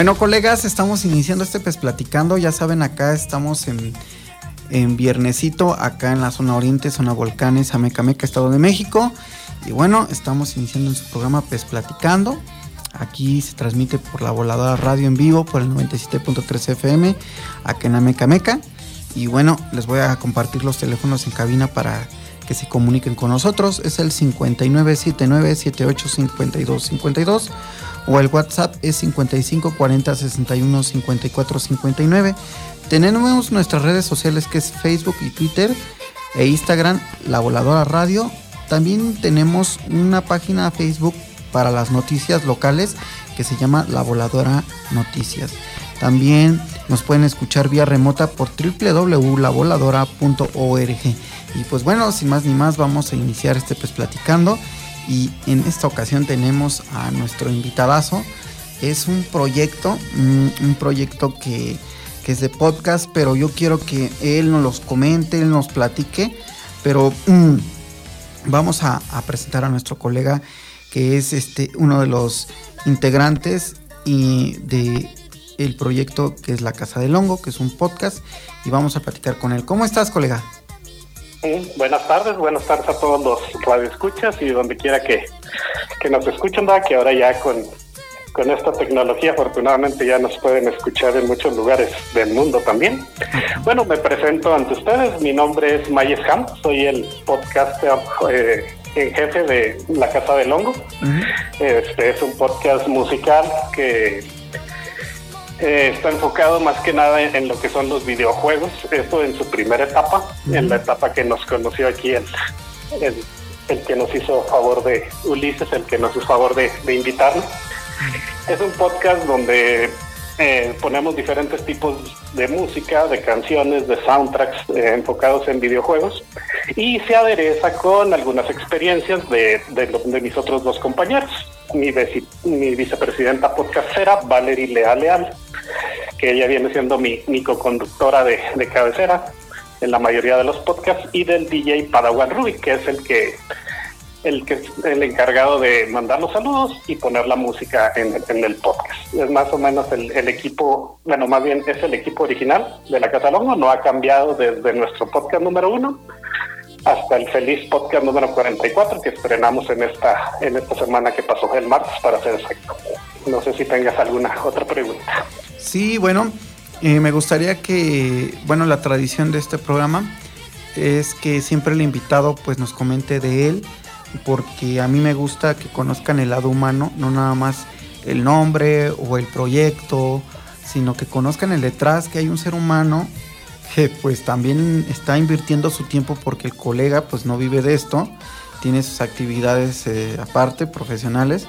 Bueno, colegas, estamos iniciando este pues platicando. Ya saben, acá estamos en, en Viernesito, acá en la zona oriente, zona volcanes, Amecameca, Estado de México. Y bueno, estamos iniciando en su programa Pues Platicando. Aquí se transmite por la voladora radio en vivo por el 97.3 FM, acá en Amecameca. Y bueno, les voy a compartir los teléfonos en cabina para que se comuniquen con nosotros. Es el 5979-785252 o el WhatsApp es 55 40 61 54 59. Tenemos nuestras redes sociales que es Facebook y Twitter e Instagram, La Voladora Radio. También tenemos una página Facebook para las noticias locales que se llama La Voladora Noticias. También nos pueden escuchar vía remota por www.lavoladora.org. Y pues bueno, sin más ni más, vamos a iniciar este pues platicando. Y en esta ocasión tenemos a nuestro invitadazo. Es un proyecto, un, proyecto que, es de podcast, pero yo quiero que él nos los comente, él nos platique. Pero mm, vamos a, presentar a nuestro colega que es este uno de los integrantes y de el proyecto que es La Casa del Hongo, que es un podcast, y vamos a platicar con él. ¿Cómo estás, colega? Buenas tardes, buenas tardes a todos los radioescuchas y donde quiera que, nos escuchen, que ahora ya con, con esta tecnología afortunadamente ya nos pueden escuchar en muchos lugares del mundo también. Bueno, me presento ante ustedes, mi nombre es Mayes Ham, soy el podcaster eh, en jefe de La Casa del Hongo. Este es un podcast musical que eh, está enfocado más que nada en, lo que son los videojuegos, esto en su primera etapa, en la etapa que nos conoció aquí el, el, que nos hizo favor de Ulises, el que nos hizo favor de, de invitarnos. Es un podcast donde eh, ponemos diferentes tipos de música, de canciones, de soundtracks eh, enfocados en videojuegos y se adereza con algunas experiencias de, de, mis otros dos compañeros. Mi, mi vicepresidenta podcastera, Valerie Leal Leal, que ella viene siendo mi, mi co-conductora de, cabecera en la mayoría de los podcasts, y del DJ Padawan Ruby, que es el que el que el encargado de mandar los saludos y poner la música en, el podcast. Es más o menos el, equipo, bueno, más bien es el equipo original de la Catalonga, no ha cambiado desde nuestro podcast número uno hasta el feliz podcast número 44 que estrenamos en esta, en esta semana que pasó, el martes para ser exacto. No sé si tengas alguna otra pregunta. Sí, bueno, eh, me gustaría que, bueno, la tradición de este programa es que siempre el invitado pues nos comente de él porque a mí me gusta que conozcan el lado humano, no nada más el nombre o el proyecto, sino que conozcan el detrás, que hay un ser humano que pues también está invirtiendo su tiempo porque el colega pues no vive de esto, tiene sus actividades eh, aparte, profesionales,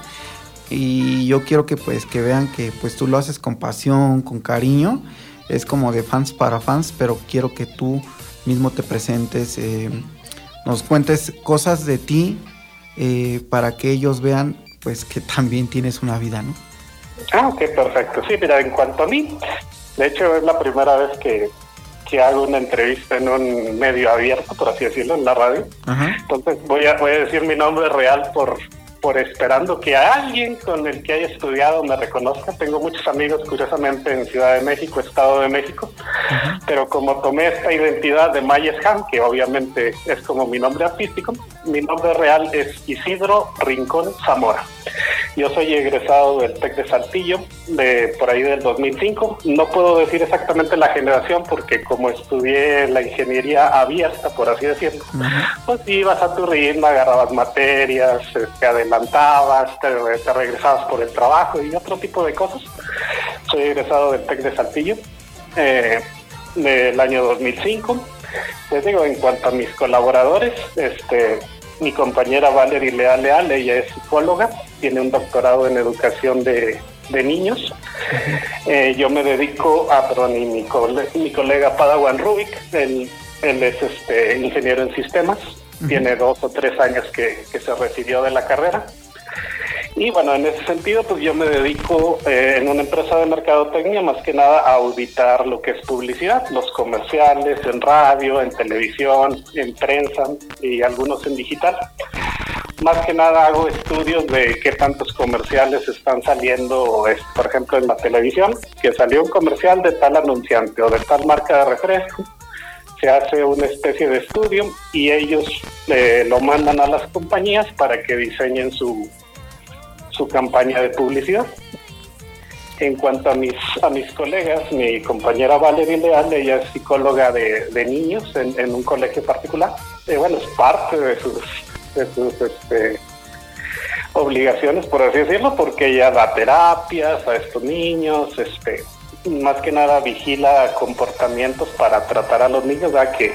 y yo quiero que pues que vean que pues tú lo haces con pasión, con cariño, es como de fans para fans, pero quiero que tú mismo te presentes, eh, nos cuentes cosas de ti eh, para que ellos vean pues que también tienes una vida, ¿no? Ah, ok, perfecto. Sí, mira, en cuanto a mí, de hecho es la primera vez que, hago una entrevista en un medio abierto, por así decirlo, en la radio. Entonces voy a, voy a decir mi nombre real por, por esperando que alguien con el que haya estudiado me reconozca. Tengo muchos amigos, curiosamente, en Ciudad de México, Estado de México, pero como tomé esta identidad de Mayes Han, que obviamente es como mi nombre artístico, mi nombre real es Isidro Rincón Zamora. Yo soy egresado del TEC de Saltillo, de por ahí del 2005. No puedo decir exactamente la generación porque como estudié la ingeniería abierta, por así decirlo, pues ibas a tu ritmo, agarrabas materias, te adelantabas, te, regresabas por el trabajo y otro tipo de cosas. Soy egresado del TEC de Saltillo eh, del año 2005. Les digo, en cuanto a mis colaboradores, este, mi compañera Valerie Leal Leal, ella es psicóloga, tiene un doctorado en educación de, niños. Eh, yo me dedico a, perdón, y mi, mi colega Padawan Rubik, él, él es este, ingeniero en sistemas, tiene dos o tres años que, que se recibió de la carrera. Y bueno, en ese sentido, pues yo me dedico eh, en una empresa de mercadotecnia más que nada a auditar lo que es publicidad, los comerciales en radio, en televisión, en prensa y algunos en digital. Más que nada hago estudios de qué tantos comerciales están saliendo, por ejemplo, en la televisión, que salió un comercial de tal anunciante o de tal marca de refresco se hace una especie de estudio y ellos eh, lo mandan a las compañías para que diseñen su, su campaña de publicidad. En cuanto a mis, a mis colegas, mi compañera Valerie Leal, ella es psicóloga de, niños en, un colegio particular. Eh, bueno, es parte de sus, de sus este, obligaciones, por así decirlo, porque ella da terapias a estos niños, este, más que nada vigila comportamientos para tratar a los niños, que,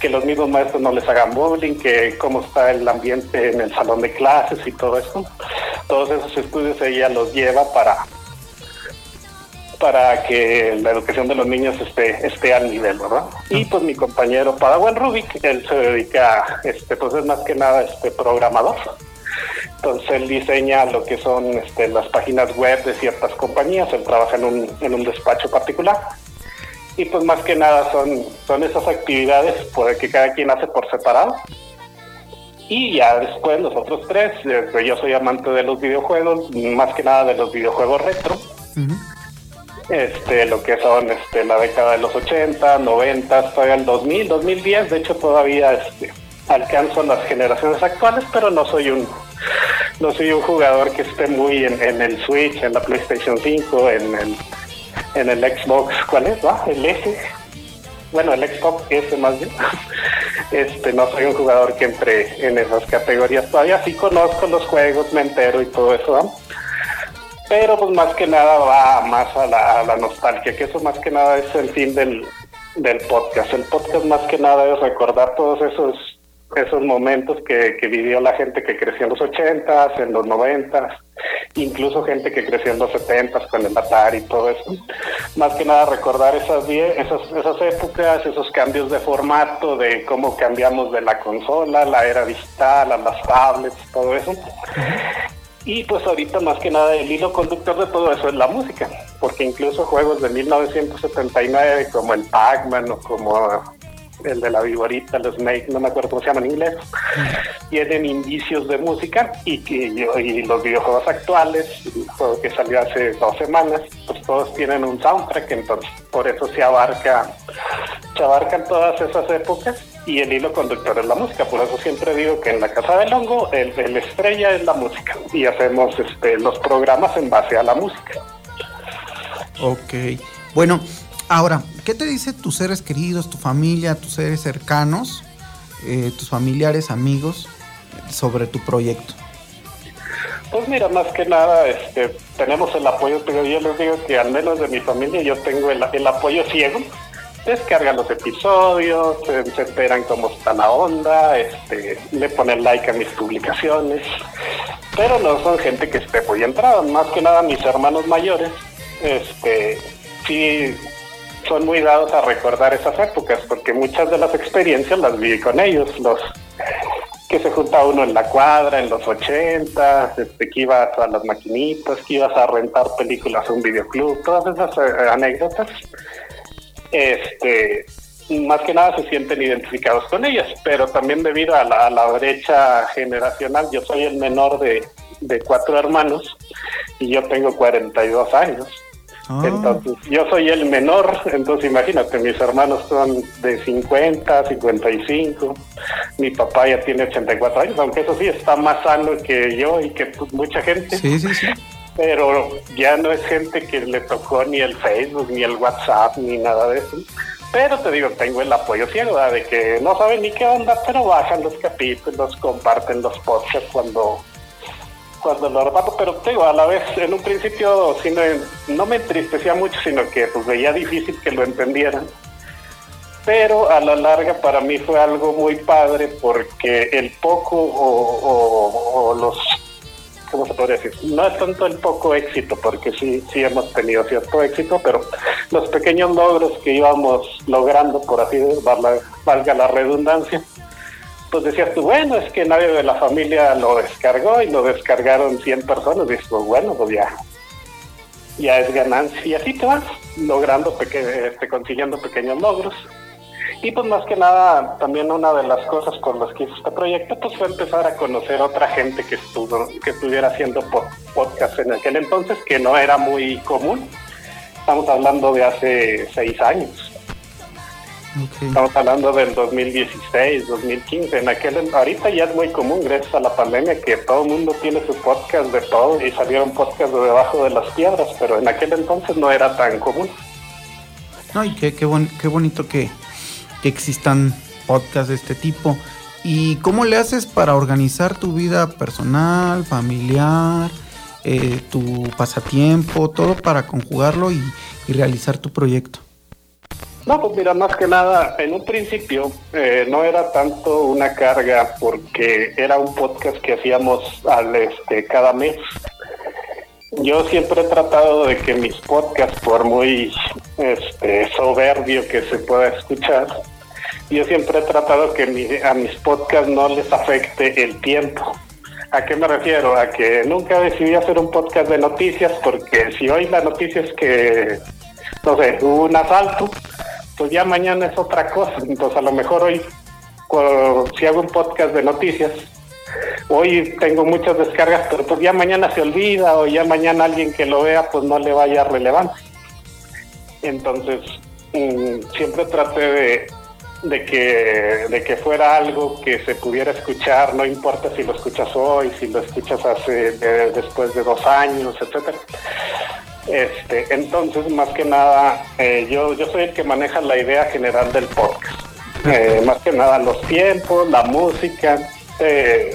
que los mismos maestros no les hagan bullying, que cómo está el ambiente en el salón de clases y todo eso. Todos esos estudios ella los lleva para para que la educación de los niños esté esté al nivel, ¿verdad? Y pues mi compañero Padawan Rubik, él se dedica, este, pues es más que nada este programador entonces él diseña lo que son este, las páginas web de ciertas compañías, él trabaja en un, en un despacho particular. Y pues más que nada son, son esas actividades por que cada quien hace por separado. Y ya después los otros tres, eh, yo soy amante de los videojuegos, más que nada de los videojuegos retro. Este, lo que son este, la década de los 80, 90, todavía el 2000, 2010, de hecho todavía este, alcanzo las generaciones actuales, pero no soy un no soy un jugador que esté muy en, el Switch, en la PlayStation 5, en el, en el Xbox, ¿cuál es? Ah, el S. Bueno, el Xbox S más bien. Este, no soy un jugador que entre en esas categorías. Todavía sí conozco los juegos, me entero y todo eso, Pero pues más que nada va más a la, a la nostalgia, que eso más que nada es el fin del, del podcast. El podcast más que nada es recordar todos esos esos momentos que, vivió la gente que creció en los 80s, en los 90s, incluso gente que creció en los 70s con el Atari y todo eso. Más que nada recordar esas, esas, esas épocas, esos cambios de formato, de cómo cambiamos de la consola, la era digital, a las tablets, todo eso. Y pues ahorita más que nada el hilo conductor de todo eso es la música, porque incluso juegos de 1979 como el Pac-Man o como el de la viborita, el Snake, no me acuerdo cómo se llama en inglés, tienen indicios de música y, los videojuegos actuales, el juego que salió hace dos semanas, pues todos tienen un soundtrack, entonces por eso se abarca, se abarcan todas esas épocas y el hilo conductor es la música, por eso siempre digo que en la Casa del Hongo el, el estrella es la música y hacemos este, los programas en base a la música. Ok, bueno, Ahora, ¿qué te dicen tus seres queridos, tu familia, tus seres cercanos, eh, tus familiares, amigos, sobre tu proyecto? Pues mira, más que nada, este, tenemos el apoyo, pero yo les digo que al menos de mi familia yo tengo el, apoyo ciego. Descargan los episodios, se, enteran cómo está la onda, este, le ponen like a mis publicaciones, pero no son gente que esté muy entrada, más que nada mis hermanos mayores, este, sí son muy dados a recordar esas épocas, porque muchas de las experiencias las viví con ellos, los que se junta uno en la cuadra en los 80, este, que ibas a las maquinitas, que ibas a rentar películas a un videoclub, todas esas eh, anécdotas, este, más que nada se sienten identificados con ellas, pero también debido a la, brecha generacional, yo soy el menor de, de cuatro hermanos y yo tengo 42 años. Ah, Entonces, yo soy el menor, entonces imagínate, mis hermanos son de 50, 55, mi papá ya tiene 84 años, aunque eso sí está más sano que yo y que pues, mucha gente, sí, sí, sí. pero ya no es gente que le tocó ni el Facebook, ni el WhatsApp, ni nada de eso. Pero te digo, tengo el apoyo ciego, ¿verdad? de que no saben ni qué onda, pero bajan los capítulos, comparten los podcasts cuando cuando lo reparto, pero te digo, a la vez, en un principio sí me- no me entristecía mucho, sino que pues veía difícil que lo entendieran. Pero a la larga para mí fue algo muy padre porque el poco o, o- o los, ¿cómo se podría decir? No es tanto el poco éxito, porque sí, sí hemos tenido cierto éxito, pero los pequeños logros que íbamos logrando, por así valga, valga la redundancia, pues decías tú, bueno, es que nadie de la familia lo descargó y lo descargaron 100 personas. Y dices, pues bueno, pues ya, ya es ganancia. Y así te vas logrando, peque este, consiguiendo pequeños logros. Y pues más que nada, también una de las cosas por las que hice este proyecto, pues fue empezar a conocer otra gente que estuvo, que estuviera haciendo po- podcast en aquel entonces, que no era muy común. Estamos hablando de hace seis años. Estamos hablando del 2016, 2015. En aquel, ahorita ya es muy común, gracias a la pandemia, que todo el mundo tiene su podcast de todo y salieron podcasts de debajo de las piedras, pero en aquel entonces no era tan común. No, y qué, qué, bon- qué bonito que, que existan podcasts de este tipo. ¿Y cómo le haces para organizar tu vida personal, familiar, eh, tu pasatiempo, todo para conjugarlo y, y realizar tu proyecto? No, pues mira, más que nada, en un principio eh, no era tanto una carga porque era un podcast que hacíamos al este cada mes. Yo siempre he tratado de que mis podcasts, por muy este, soberbio que se pueda escuchar, yo siempre he tratado que mi- a mis podcasts no les afecte el tiempo. ¿A qué me refiero? A que nunca decidí hacer un podcast de noticias porque si hoy la noticia es que, no sé, hubo un asalto, pues ya mañana es otra cosa. Entonces a lo mejor hoy, si hago un podcast de noticias, hoy tengo muchas descargas, pero pues ya mañana se olvida o ya mañana alguien que lo vea pues no le vaya relevancia. Entonces mm, siempre traté de, que fuera algo que se pudiera escuchar, no importa si lo escuchas hoy, si lo escuchas hace de- después de dos años, etcétera. Este, entonces, más que nada, eh, yo, yo soy el que maneja la idea general del podcast. Eh, más que nada los tiempos, la música. eh,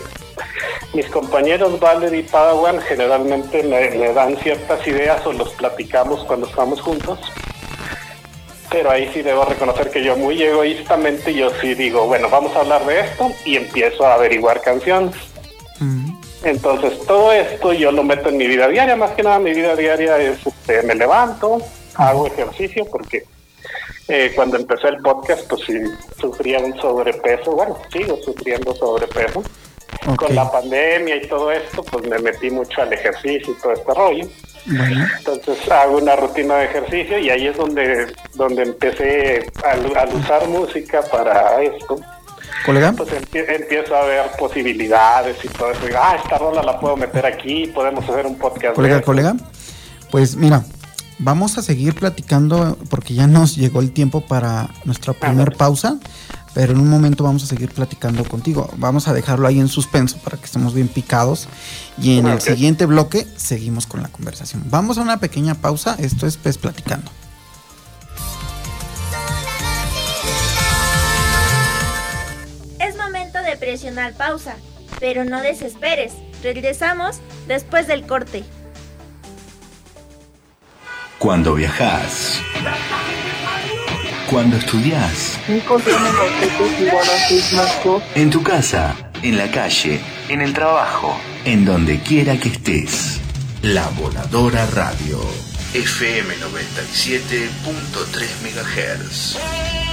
mis compañeros Valerie y Padawan generalmente me, me dan ciertas ideas o los platicamos cuando estamos juntos. Pero ahí sí debo reconocer que yo muy egoístamente, yo sí digo, bueno, vamos a hablar de esto y empiezo a averiguar canciones. Entonces, todo esto yo lo meto en mi vida diaria. Más que nada, mi vida diaria es, este, me levanto, hago ejercicio, porque eh, cuando empecé el podcast, pues sí, sufría un sobrepeso. Bueno, sigo sufriendo sobrepeso. Con la pandemia y todo esto, pues me metí mucho al ejercicio y todo este rollo. Bueno, Entonces hago una rutina de ejercicio y ahí es donde, donde empecé al, al usar música para esto colega. pues empie- empiezo a ver posibilidades y todo eso. Ah, esta rola la puedo meter aquí, podemos hacer un podcast. Colega, de esto". colega. Pues mira, vamos a seguir platicando porque ya nos llegó el tiempo para nuestra primer Ándale. pausa, pero en un momento vamos a seguir platicando contigo. Vamos a dejarlo ahí en suspenso para que estemos bien picados y en el Ok. siguiente bloque seguimos con la conversación. Vamos a una pequeña pausa, esto es Pez Platicando. De presionar pausa, pero no desesperes. Regresamos después del corte. Cuando viajas. Cuando estudias. En tu casa, en la calle, en el trabajo, en donde quiera que estés. La Voladora Radio. FM 97.3 MHz.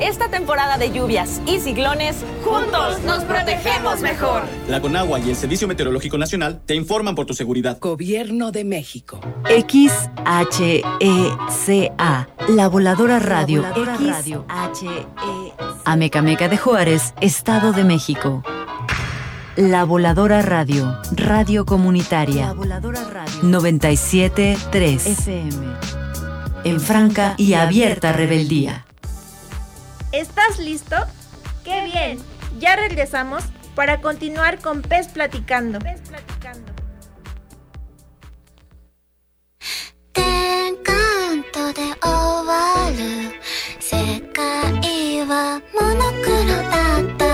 Esta temporada de lluvias y ciclones, juntos nos protegemos mejor. La Conagua y el Servicio Meteorológico Nacional te informan por tu seguridad. Gobierno de México. XHECA, La Voladora Radio. Radio. Amecameca de Juárez, Estado de México. La Voladora Radio, Radio Comunitaria. La Voladora Radio. 97.3 FM. En franca y abierta rebeldía. ¿Estás listo? ¡Qué bien! Ya regresamos para continuar con Pez Platicando. Pez Platicando. で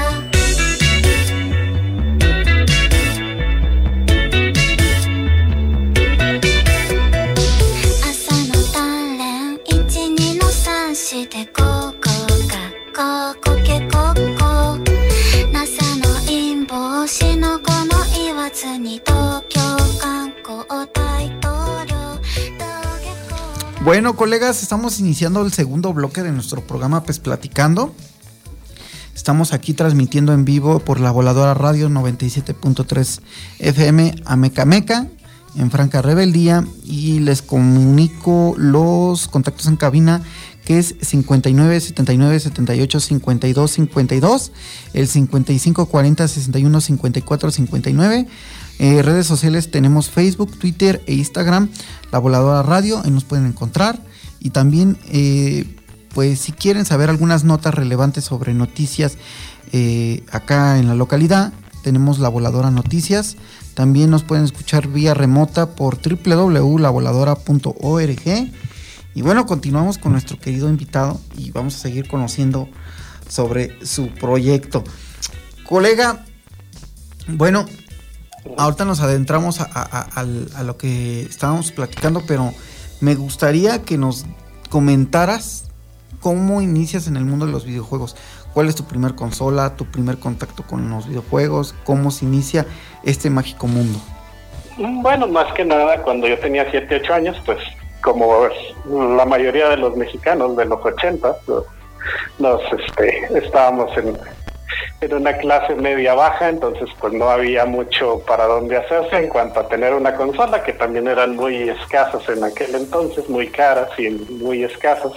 colegas, estamos iniciando el segundo bloque de nuestro programa Pues Platicando. Estamos aquí transmitiendo en vivo por la voladora radio 97.3 FM Amecameca en Franca Rebeldía y les comunico los contactos en cabina que es 59 79 78 52 52, el 55 40 61 54 59. Eh, redes sociales tenemos Facebook, Twitter e Instagram, La Voladora Radio, ahí nos pueden encontrar. Y también, eh, pues si quieren saber algunas notas relevantes sobre noticias eh, acá en la localidad, tenemos La Voladora Noticias. También nos pueden escuchar vía remota por www.lavoladora.org. Y bueno, continuamos con nuestro querido invitado y vamos a seguir conociendo sobre su proyecto. Colega, bueno, ahorita nos adentramos a, a, lo que estábamos platicando, pero me gustaría que nos comentaras cómo inicias en el mundo de los videojuegos. ¿Cuál es tu primer consola, tu primer contacto con los videojuegos? ¿Cómo se inicia este mágico mundo? Bueno, más que nada, cuando yo tenía 7, 8 años, pues como la mayoría de los mexicanos de los 80, nos este, estábamos en, en una clase media baja, entonces pues no había mucho para dónde hacerse en cuanto a tener una consola, que también eran muy escasas en aquel entonces, muy caras y muy escasas.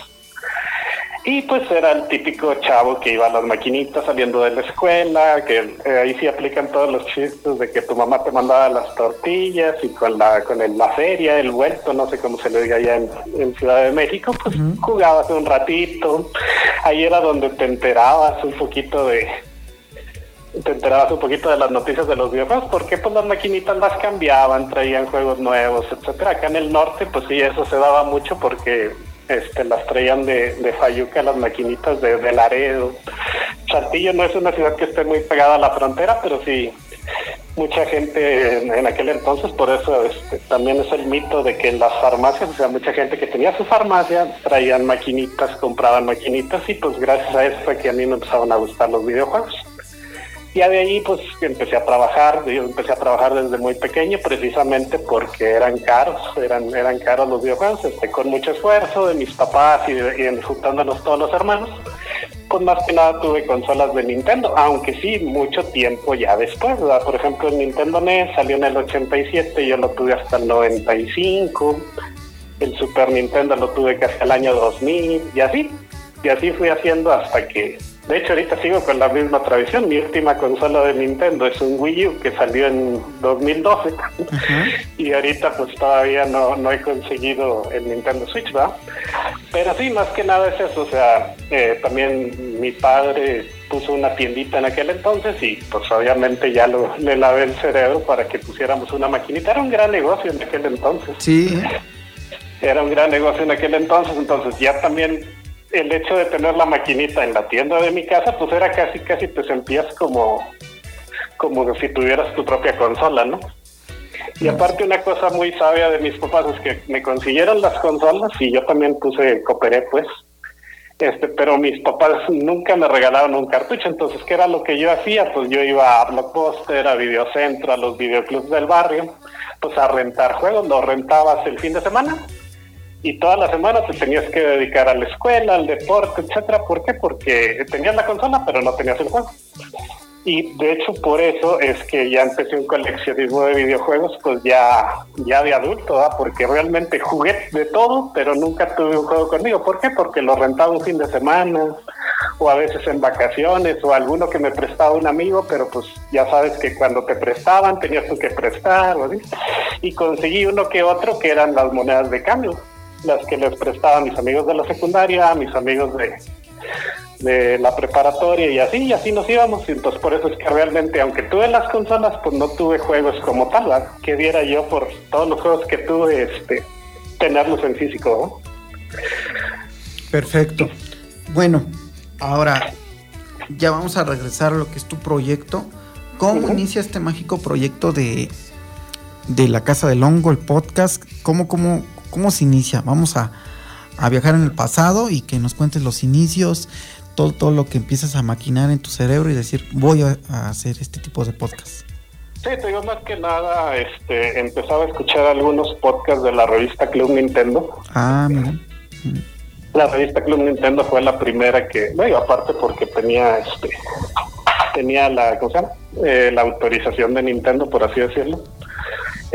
Y pues era el típico chavo que iba a las maquinitas saliendo de la escuela, que eh, ahí sí aplican todos los chistes de que tu mamá te mandaba las tortillas y con la con el, la feria, el vuelto, no sé cómo se le diga allá en, en Ciudad de México, pues uh -huh. jugabas un ratito. Ahí era donde te enterabas un poquito de te enterabas un poquito de las noticias de los videojuegos, porque pues las maquinitas las cambiaban, traían juegos nuevos, etcétera. Acá en el norte, pues sí, eso se daba mucho porque este, las traían de, de Fayuca, las maquinitas de, de, Laredo. Saltillo no es una ciudad que esté muy pegada a la frontera, pero sí, mucha gente en, aquel entonces, por eso este, también es el mito de que las farmacias, o sea, mucha gente que tenía su farmacia, traían maquinitas, compraban maquinitas, y pues gracias a eso fue que a mí me empezaron a gustar los videojuegos. Ya de ahí pues empecé a trabajar, yo empecé a trabajar desde muy pequeño precisamente porque eran caros, eran, eran caros los videojuegos, este, con mucho esfuerzo de mis papás y, de, y todos los hermanos, pues más que nada tuve consolas de Nintendo, aunque sí, mucho tiempo ya después, por ejemplo el Nintendo NES salió en el 87, yo lo tuve hasta el 95, el Super Nintendo lo tuve casi al año 2000 y así, y así fui haciendo hasta que de hecho, ahorita sigo con la misma tradición. Mi última consola de Nintendo es un Wii U que salió en 2012. Uh -huh. Y ahorita pues todavía no, no he conseguido el Nintendo Switch, ¿verdad? Pero sí, más que nada es eso. O sea, eh, también mi padre puso una tiendita en aquel entonces y pues obviamente ya lo, le lavé el cerebro para que pusiéramos una maquinita. Era un gran negocio en aquel entonces. Sí. Era un gran negocio en aquel entonces. Entonces ya también el hecho de tener la maquinita en la tienda de mi casa, pues era casi, casi te sentías como, como si tuvieras tu propia consola, ¿no? Y aparte una cosa muy sabia de mis papás es que me consiguieron las consolas y yo también puse, cooperé pues, Este, pero mis papás nunca me regalaron un cartucho, entonces, ¿qué era lo que yo hacía? Pues yo iba a Blockbuster, a Videocentro, a los videoclubs del barrio, pues a rentar juegos, los rentabas el fin de semana y toda la semana te tenías que dedicar a la escuela, al deporte, etcétera. ¿Por qué? Porque tenías la consola, pero no tenías el juego. Y de hecho por eso es que ya empecé un coleccionismo de videojuegos, pues ya, ya de adulto, porque realmente jugué de todo, pero nunca tuve un juego conmigo. ¿Por qué? Porque lo rentaba un fin de semana, o a veces en vacaciones, o alguno que me prestaba un amigo, pero pues ya sabes que cuando te prestaban tenías tú que prestar, y conseguí uno que otro que eran las monedas de cambio, las que les prestaba a mis amigos de la secundaria, a mis amigos de, de la preparatoria y así, y así nos íbamos. Y entonces por eso es que realmente, aunque tuve las consolas, pues no tuve juegos como tal, que diera yo por todos los juegos que tuve, este, tenerlos en físico. Perfecto. Bueno, ahora ya vamos a regresar a lo que es tu proyecto. ¿Cómo inicia este mágico proyecto de, de la Casa del Hongo, el podcast? ¿Cómo, cómo, cómo se inicia? Vamos a, a viajar en el pasado y que nos cuentes los inicios, todo, todo lo que empiezas a maquinar en tu cerebro y decir, voy a, hacer este tipo de podcast. Sí, te digo más que nada, este, empezaba a escuchar algunos podcasts de la revista Club Nintendo. Ah, mira. La revista Club Nintendo fue la primera que, bueno, aparte porque tenía, este, tenía la, ¿cómo se llama? Eh, la autorización de Nintendo, por así decirlo.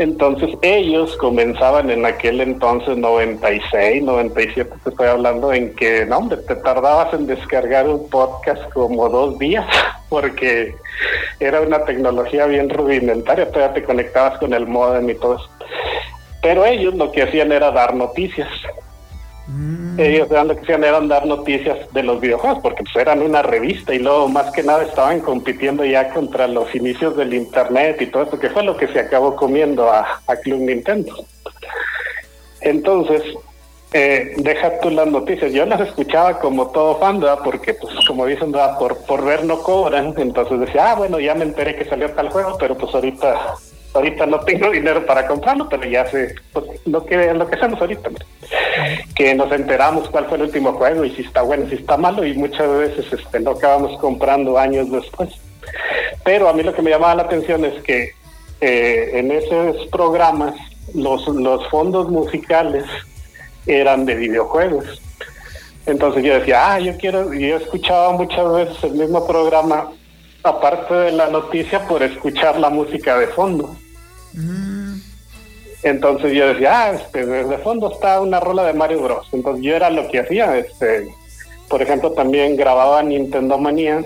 Entonces ellos comenzaban en aquel entonces 96, 97, te estoy hablando, en que, no, hombre, te tardabas en descargar un podcast como dos días, porque era una tecnología bien rudimentaria, todavía te conectabas con el modem y todo eso. Pero ellos lo que hacían era dar noticias. Mm. Ellos lo que hacían eran dar noticias de los videojuegos, porque pues eran una revista y luego más que nada estaban compitiendo ya contra los inicios del internet y todo eso, que fue lo que se acabó comiendo a, Club Nintendo. Entonces, eh, deja tú las noticias. Yo las escuchaba como todo fan, ¿verdad? porque pues como dicen, por, por ver no cobran. Entonces decía, ah, bueno, ya me enteré que salió tal juego, pero pues ahorita ahorita no tengo dinero para comprarlo, pero ya sé pues, lo que lo que hacemos ahorita, que nos enteramos cuál fue el último juego y si está bueno, si está malo y muchas veces este lo acabamos comprando años después. Pero a mí lo que me llamaba la atención es que eh, en esos programas los, los fondos musicales eran de videojuegos. Entonces yo decía, ah, yo quiero, yo escuchaba muchas veces el mismo programa aparte de la noticia, por escuchar la música de fondo. Mm. Entonces yo decía, ah, este, de fondo está una rola de Mario Bros. Entonces yo era lo que hacía, este, por ejemplo, también grababa Nintendo Manía,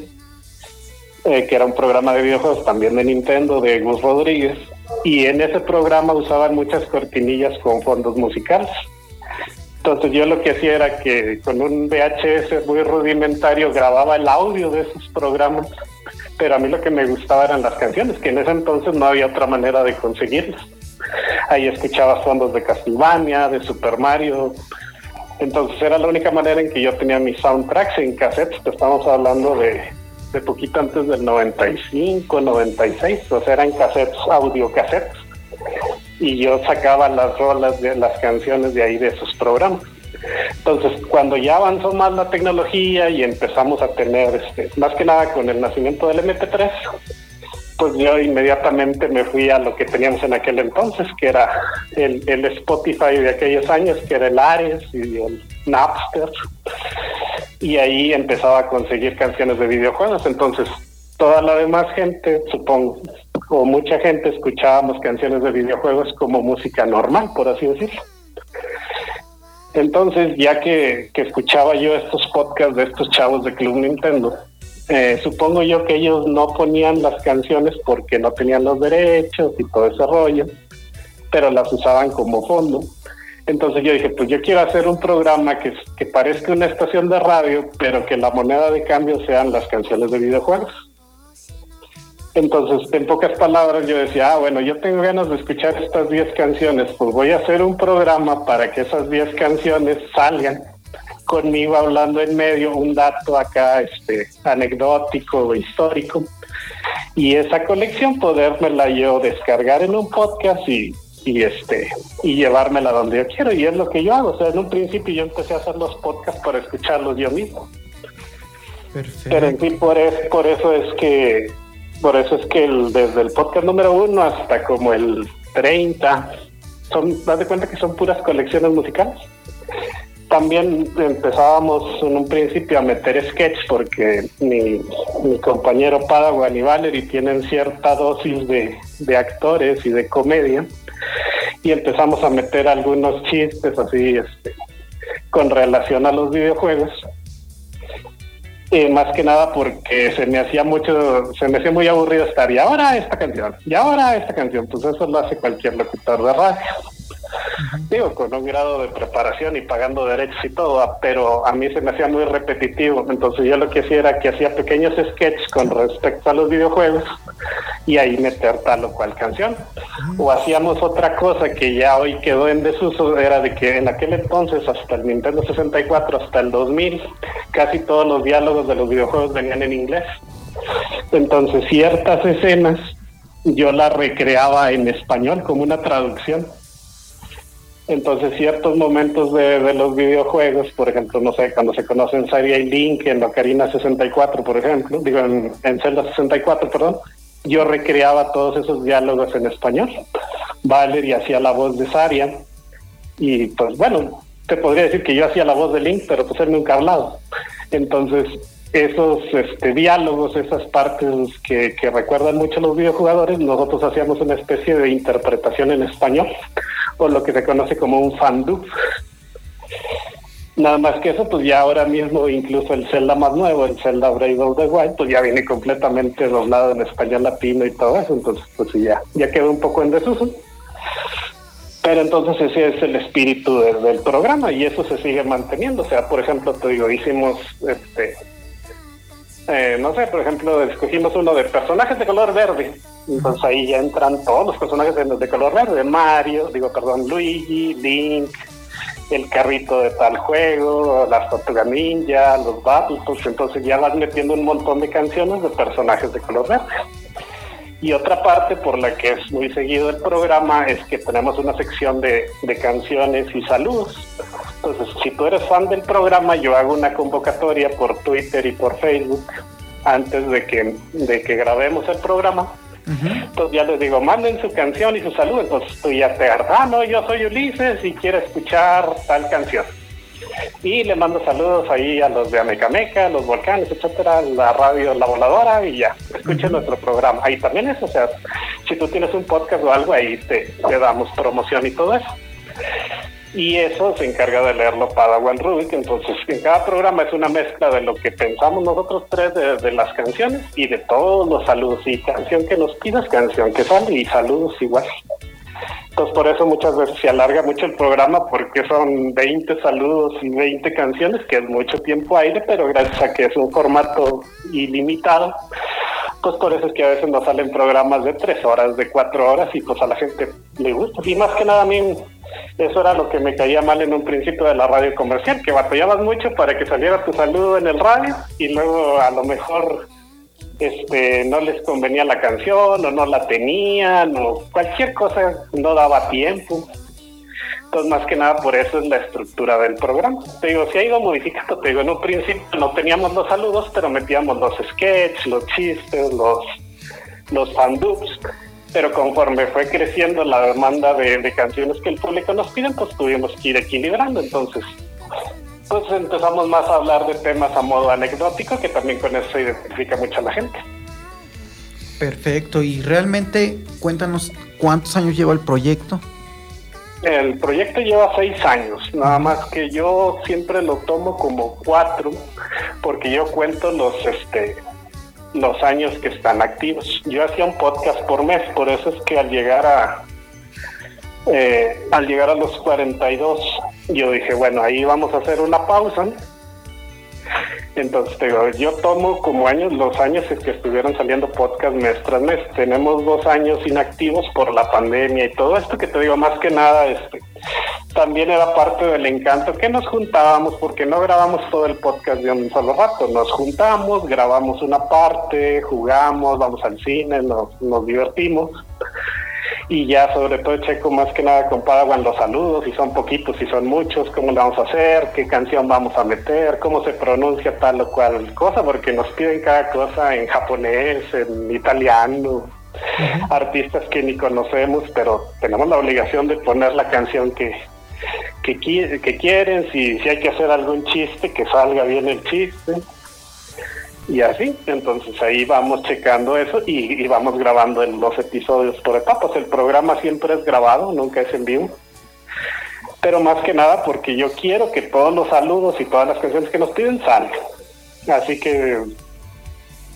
eh, que era un programa de videojuegos también de Nintendo, de Gus Rodríguez, y en ese programa usaban muchas cortinillas con fondos musicales. Entonces yo lo que hacía era que con un VHS muy rudimentario grababa el audio de esos programas pero a mí lo que me gustaba eran las canciones, que en ese entonces no había otra manera de conseguirlas. Ahí escuchaba fondos de Castlevania, de Super Mario. Entonces era la única manera en que yo tenía mis soundtracks en cassettes. Estamos hablando de, de poquito antes del 95, 96. O sea, eran cassettes, audio cassettes. Y yo sacaba las rolas de las canciones de ahí de esos programas. Entonces, cuando ya avanzó más la tecnología y empezamos a tener, este, más que nada con el nacimiento del MP3, pues yo inmediatamente me fui a lo que teníamos en aquel entonces, que era el, Spotify de aquellos años, que era el Ares y el Napster. Y ahí empezaba a conseguir canciones de videojuegos. Entonces, toda la demás gente, supongo, o mucha gente escuchábamos canciones de videojuegos como música normal, por así decirlo. Entonces, ya que, escuchaba yo estos podcasts de estos chavos de Club Nintendo, eh, supongo yo que ellos no ponían las canciones porque no tenían los derechos y todo ese rollo, pero las usaban como fondo. Entonces yo dije, pues yo quiero hacer un programa que, que parezca una estación de radio, pero que la moneda de cambio sean las canciones de videojuegos. Entonces, en pocas palabras, yo decía, ah, bueno, yo tengo ganas de escuchar estas 10 canciones, pues voy a hacer un programa para que esas 10 canciones salgan conmigo hablando en medio un dato acá este anecdótico o histórico. Y esa colección podérmela yo descargar en un podcast y, y este y llevármela donde yo quiero y es lo que yo hago. O sea en un principio yo empecé a hacer los podcasts para escucharlos yo mismo. Perfecto. pero en fin por eso por eso es que por eso es que el- desde el podcast número uno hasta como el 30 son das de cuenta que son puras colecciones musicales. También empezábamos en un principio a meter sketch porque mi, mi compañero Padawan y Valerie tienen cierta dosis de, de actores y de comedia. Y empezamos a meter algunos chistes así este, con relación a los videojuegos Más que nada porque se me hacía mucho, se me hacía muy aburrido estar y ahora esta canción, y ahora esta canción, pues eso lo hace cualquier locutor de radio. Digo, con un grado de preparación y pagando derechos y todo, ah, pero a mí se me hacía muy repetitivo. Entonces yo lo que hacía era que hacía pequeños sketches con respecto a los videojuegos y ahí meter tal o cual canción. O hacíamos otra cosa que ya hoy quedó en desuso, era de que en aquel entonces, hasta el Nintendo 64, hasta el 2000, casi todos los diálogos de los videojuegos venían en inglés. Entonces ciertas escenas yo las recreaba en español como una traducción. Entonces ciertos momentos de, los videojuegos, por ejemplo, no sé, cuando se conocen Saria y Link en Ocarina 64, por ejemplo, digo en, en Zelda 64, perdón, yo recreaba todos esos diálogos en español. Valerie hacía la voz de Saria y pues bueno, te podría decir que yo hacía la voz de Link, pero pues él nunca ha hablado. Entonces esos este, diálogos, esas partes que, que recuerdan mucho a los videojugadores, nosotros hacíamos una especie de interpretación en español, o lo que se conoce como un fandub. Nada más que eso, pues ya ahora mismo, incluso el Zelda más nuevo, el Zelda Breath of the Wild, pues ya viene completamente doblado en español latino y todo eso, entonces pues ya, ya quedó un poco en desuso. Pero entonces ese es el espíritu de- del programa y eso se sigue manteniendo. O sea, por ejemplo, te digo, hicimos, este, eh, no sé, por ejemplo, escogimos uno de personajes de color verde. Entonces ahí ya entran todos los personajes de, color verde. Mario, digo, perdón, Luigi, Link, el carrito de tal juego, las tortugas ninja, los Battletoads. Entonces ya vas metiendo un montón de canciones de personajes de color verde. Y otra parte por la que es muy seguido el programa es que tenemos una sección de, de canciones y saludos. Entonces, si tú eres fan del programa, yo hago una convocatoria por Twitter y por Facebook antes de que, de que grabemos el programa. Entonces ya les digo, manden su canción y su saludo. Entonces tú ya te ah, no, yo soy Ulises y quiero escuchar tal canción. Y le mando saludos ahí a los de Amecameca, los volcanes, etcétera, la radio La Voladora y ya, escuchen nuestro programa. Ahí también es, o sea, si tú tienes un podcast o algo, ahí te, te damos promoción y todo eso. Y eso se encarga de leerlo Padawan Rubik. Entonces, en cada programa es una mezcla de lo que pensamos nosotros tres de, de las canciones y de todos los saludos. Y canción que nos pidas, canción que sale y saludos igual. Entonces, por eso muchas veces se alarga mucho el programa porque son 20 saludos y 20 canciones, que es mucho tiempo aire, pero gracias a que es un formato ilimitado, pues por eso es que a veces nos salen programas de tres horas, de cuatro horas y pues a la gente le gusta. Y más que nada a mí eso era lo que me caía mal en un principio de la radio comercial, que batallabas mucho para que saliera tu saludo en el radio y luego a lo mejor este no les convenía la canción o no la tenían o cualquier cosa no daba tiempo. Entonces, más que nada por eso es la estructura del programa. Te digo, se ha ido modificando. Te digo, en un principio no teníamos los saludos, pero metíamos los sketches, los chistes, los, los fandubs. Pero conforme fue creciendo la demanda de, de canciones que el público nos pide, pues tuvimos que ir equilibrando. Entonces, pues empezamos más a hablar de temas a modo anecdótico, que también con eso se identifica mucho a la gente. Perfecto. Y realmente, cuéntanos cuántos años lleva el proyecto. El proyecto lleva seis años, nada más que yo siempre lo tomo como cuatro, porque yo cuento los este los años que están activos. Yo hacía un podcast por mes, por eso es que al llegar a eh, al llegar a los 42, yo dije, bueno, ahí vamos a hacer una pausa. Entonces, te digo, yo tomo como años los años en que estuvieron saliendo podcast mes tras mes. Tenemos dos años inactivos por la pandemia y todo esto que te digo, más que nada, este, también era parte del encanto que nos juntábamos, porque no grabamos todo el podcast de un solo rato. Nos juntamos, grabamos una parte, jugamos, vamos al cine, nos, nos divertimos. Y ya sobre todo checo más que nada con Padawan los saludos, si son poquitos, si son muchos, cómo le vamos a hacer, qué canción vamos a meter, cómo se pronuncia tal o cual cosa, porque nos piden cada cosa en japonés, en italiano, artistas que ni conocemos, pero tenemos la obligación de poner la canción que, que, que quieren, si, si hay que hacer algún chiste, que salga bien el chiste y así, entonces ahí vamos checando eso y, vamos grabando en los episodios por etapas. El programa siempre es grabado, nunca es en vivo. Pero más que nada porque yo quiero que todos los saludos y todas las canciones que nos piden salgan. Así que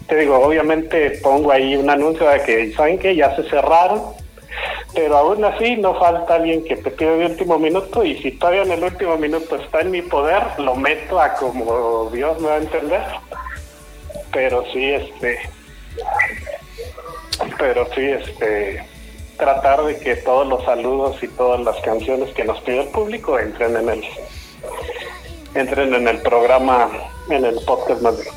te digo, obviamente pongo ahí un anuncio de que saben que ya se cerraron, pero aún así no falta alguien que te pide el último minuto y si todavía en el último minuto está en mi poder, lo meto a como Dios me va a entender pero sí este pero sí este tratar de que todos los saludos y todas las canciones que nos pide el público entren en el entren en el programa en el podcast más bien.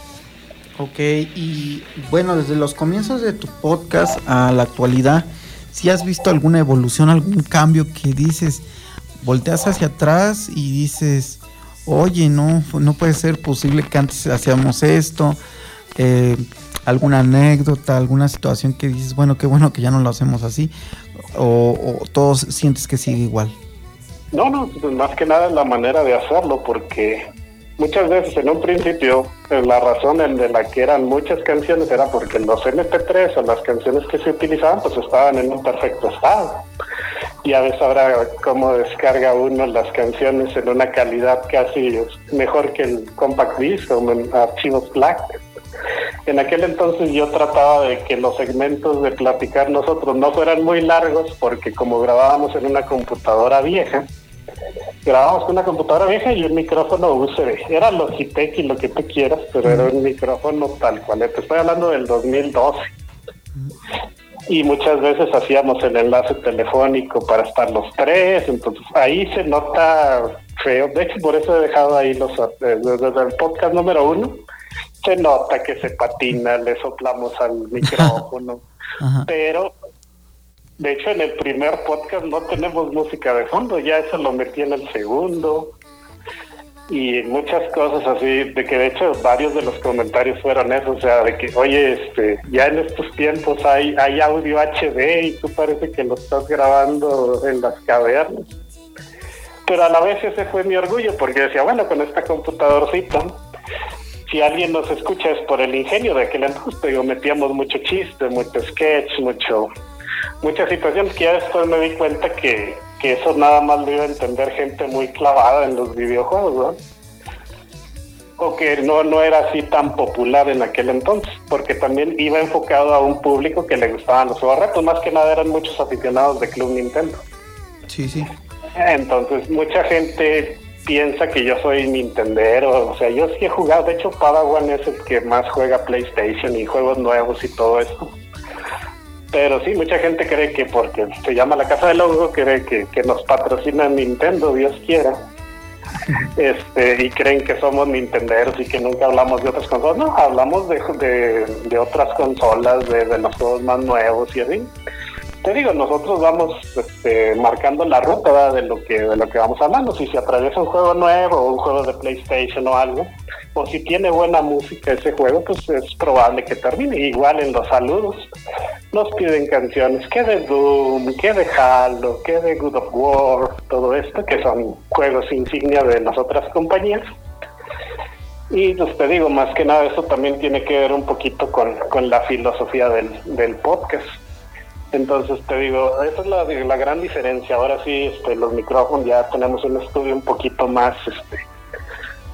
Ok, y bueno, desde los comienzos de tu podcast a la actualidad, si has visto alguna evolución, algún cambio que dices, volteas hacia atrás y dices, oye, no, no puede ser posible que antes hacíamos esto, eh, alguna anécdota, alguna situación que dices, bueno, qué bueno que ya no lo hacemos así, o, todos sientes que sigue igual? No, no, pues más que nada la manera de hacerlo, porque muchas veces en un principio eh, la razón en de la que eran muchas canciones era porque los MP3 o las canciones que se utilizaban pues estaban en un perfecto estado. Y a veces ahora como descarga uno las canciones en una calidad casi mejor que el compact disc o en archivos black en aquel entonces yo trataba de que los segmentos de platicar nosotros no fueran muy largos porque como grabábamos en una computadora vieja, grabábamos con una computadora vieja y un micrófono USB. Era Logitech y lo que tú quieras, pero era un micrófono tal cual. Te estoy hablando del 2012. Y muchas veces hacíamos el enlace telefónico para estar los tres, entonces ahí se nota feo. De hecho, por eso he dejado ahí los eh, desde el podcast número uno se nota que se patina, le soplamos al micrófono, pero de hecho en el primer podcast no tenemos música de fondo, ya eso lo metí en el segundo. Y muchas cosas así, de que de hecho varios de los comentarios fueron eso, o sea, de que, oye, este, ya en estos tiempos hay, hay audio HD y tú parece que lo estás grabando en las cavernas. Pero a la vez ese fue mi orgullo, porque decía, bueno, con esta computadorcita si alguien nos escucha es por el ingenio de aquel entonces, pero metíamos mucho chiste, mucho sketch, mucho, muchas situaciones que ya después me di cuenta que, que eso nada más lo iba a entender gente muy clavada en los videojuegos, ¿no? O que no, no era así tan popular en aquel entonces, porque también iba enfocado a un público que le gustaban los juegos más que nada eran muchos aficionados de Club Nintendo. Sí, sí. Entonces, mucha gente piensa que yo soy Nintendero, o sea, yo sí he jugado, de hecho Padawan es el que más juega PlayStation y juegos nuevos y todo eso. Pero sí, mucha gente cree que porque se llama la Casa del Hongo, cree que, que nos patrocina Nintendo, Dios quiera. Este, y creen que somos Nintenderos y que nunca hablamos de otras consolas. No, hablamos de, de, de otras consolas, de, de los juegos más nuevos y así te digo, nosotros vamos este, marcando la ruta de lo que de lo que vamos hablando. Si se atraviesa un juego nuevo un juego de PlayStation o algo, o si tiene buena música ese juego, pues es probable que termine. Igual en los saludos nos piden canciones que de Doom, que de Halo, que de Good of War, todo esto, que son juegos insignia de las otras compañías. Y pues te digo, más que nada eso también tiene que ver un poquito con, con la filosofía del, del podcast entonces te digo, esa es la, la gran diferencia. Ahora sí, este, los micrófonos ya tenemos un estudio un poquito más, este,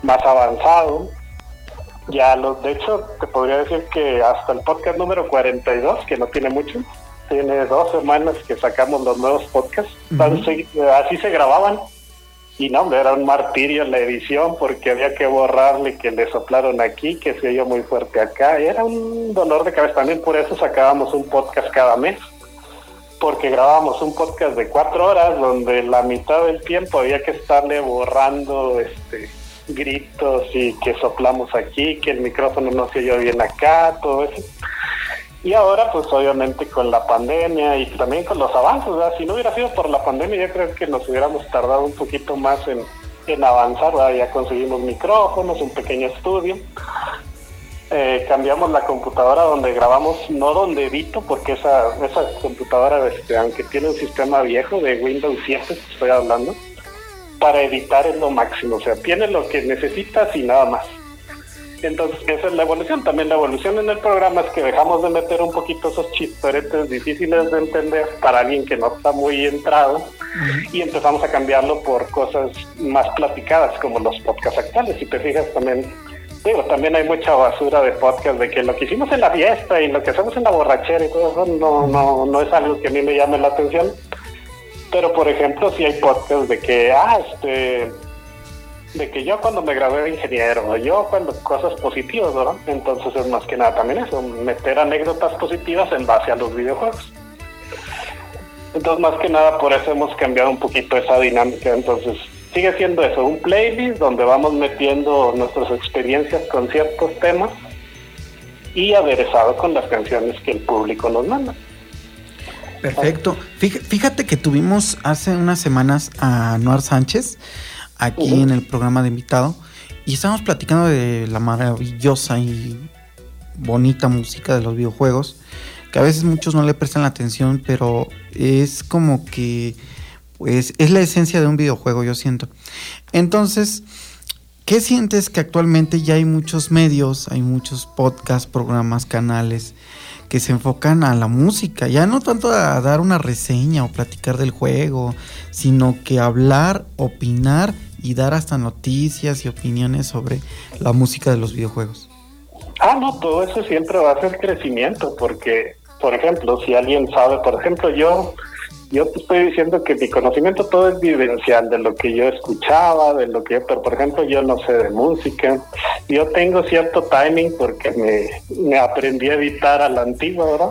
más avanzado. Ya los, de hecho, te podría decir que hasta el podcast número 42, que no tiene mucho, tiene dos semanas que sacamos los nuevos podcasts. así se grababan. Y no, era un martirio la edición porque había que borrarle que le soplaron aquí, que se oyó muy fuerte acá. Era un dolor de cabeza. También por eso sacábamos un podcast cada mes porque grabamos un podcast de cuatro horas donde la mitad del tiempo había que estarle borrando este gritos y que soplamos aquí, que el micrófono no se oyó bien acá, todo eso. Y ahora, pues obviamente con la pandemia y también con los avances, si no hubiera sido por la pandemia, yo creo que nos hubiéramos tardado un poquito más en, en avanzar, ya conseguimos micrófonos, un pequeño estudio. Eh, cambiamos la computadora donde grabamos, no donde edito, porque esa, esa computadora, este, aunque tiene un sistema viejo de Windows 7, estoy hablando, para editar es lo máximo, o sea, tiene lo que necesitas y nada más. Entonces, esa es la evolución. También la evolución en el programa es que dejamos de meter un poquito esos chistoretes difíciles de entender para alguien que no está muy entrado y empezamos a cambiarlo por cosas más platicadas como los podcasts actuales. Si te fijas también, digo, también hay mucha basura de podcast de que lo que hicimos en la fiesta y lo que hacemos en la borrachera y todo eso no, no, no es algo que a mí me llame la atención. Pero, por ejemplo, si hay podcasts de que, ah, este de que yo cuando me gradué de ingeniero, yo cuando cosas positivas, ¿verdad? Entonces es más que nada también eso, meter anécdotas positivas en base a los videojuegos. Entonces más que nada por eso hemos cambiado un poquito esa dinámica. Entonces sigue siendo eso, un playlist donde vamos metiendo nuestras experiencias con ciertos temas y aderezado con las canciones que el público nos manda. Perfecto. Fíjate que tuvimos hace unas semanas a Noar Sánchez aquí en el programa de invitado y estábamos platicando de la maravillosa y bonita música de los videojuegos, que a veces muchos no le prestan la atención, pero es como que pues es la esencia de un videojuego, yo siento. Entonces, ¿qué sientes que actualmente ya hay muchos medios, hay muchos podcasts, programas, canales que se enfocan a la música, ya no tanto a dar una reseña o platicar del juego, sino que hablar, opinar y dar hasta noticias y opiniones sobre la música de los videojuegos. Ah, no, todo eso siempre va a ser crecimiento, porque, por ejemplo, si alguien sabe, por ejemplo, yo, yo te estoy diciendo que mi conocimiento todo es vivencial, de lo que yo escuchaba, de lo que yo, pero por ejemplo, yo no sé de música, yo tengo cierto timing porque me, me aprendí a editar a la antigua, ¿verdad?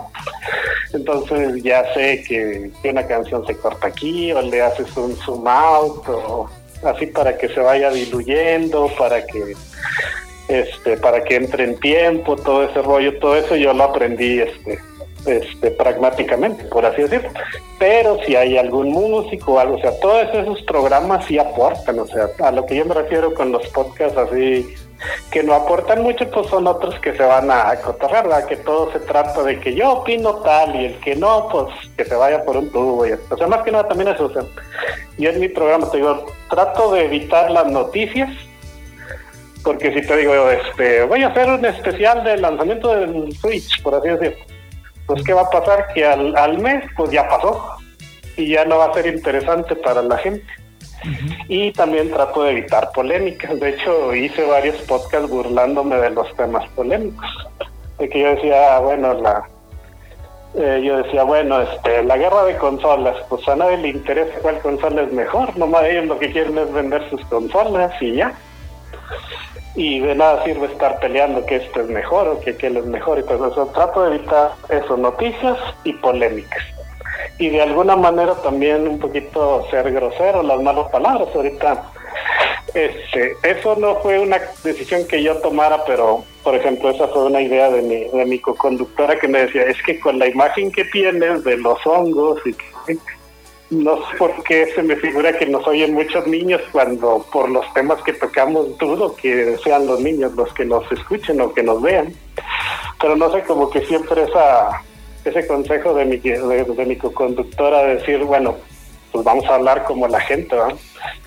Entonces ya sé que, que una canción se corta aquí, o le haces un zoom out, o así para que se vaya diluyendo, para que este, para que entre en tiempo, todo ese rollo, todo eso yo lo aprendí este, este, pragmáticamente, por así decirlo. Pero si hay algún músico o algo, o sea, todos esos programas sí aportan, o sea, a lo que yo me refiero con los podcasts así que no aportan mucho, pues son otros que se van a cotorrear, ¿verdad? Que todo se trata de que yo opino tal y el que no, pues que se vaya por un tubo. Y, o sea, más que nada también eso. O yo en mi programa te digo, trato de evitar las noticias, porque si te digo, este, voy a hacer un especial del lanzamiento del Switch, por así decirlo, pues ¿qué va a pasar? Que al, al mes, pues ya pasó y ya no va a ser interesante para la gente. Y también trato de evitar polémicas. De hecho, hice varios podcasts burlándome de los temas polémicos. De que yo decía, ah, bueno, la, eh, yo decía, bueno, este, la guerra de consolas, pues a nadie le interesa cuál consola es mejor, nomás ellos lo que quieren es vender sus consolas y ya. Y de nada sirve estar peleando que esto es mejor o que aquel es mejor y todo eso. Trato de evitar eso, noticias y polémicas y de alguna manera también un poquito ser grosero, las malas palabras. Ahorita, este, eso no fue una decisión que yo tomara, pero por ejemplo, esa fue una idea de mi, de mi co-conductora que me decía, es que con la imagen que tienes de los hongos y no sé por qué se me figura que nos oyen muchos niños cuando por los temas que tocamos dudo que sean los niños los que nos escuchen o que nos vean. Pero no sé, como que siempre esa ese consejo de mi, de, mi conductora decir, bueno, pues vamos a hablar como la gente.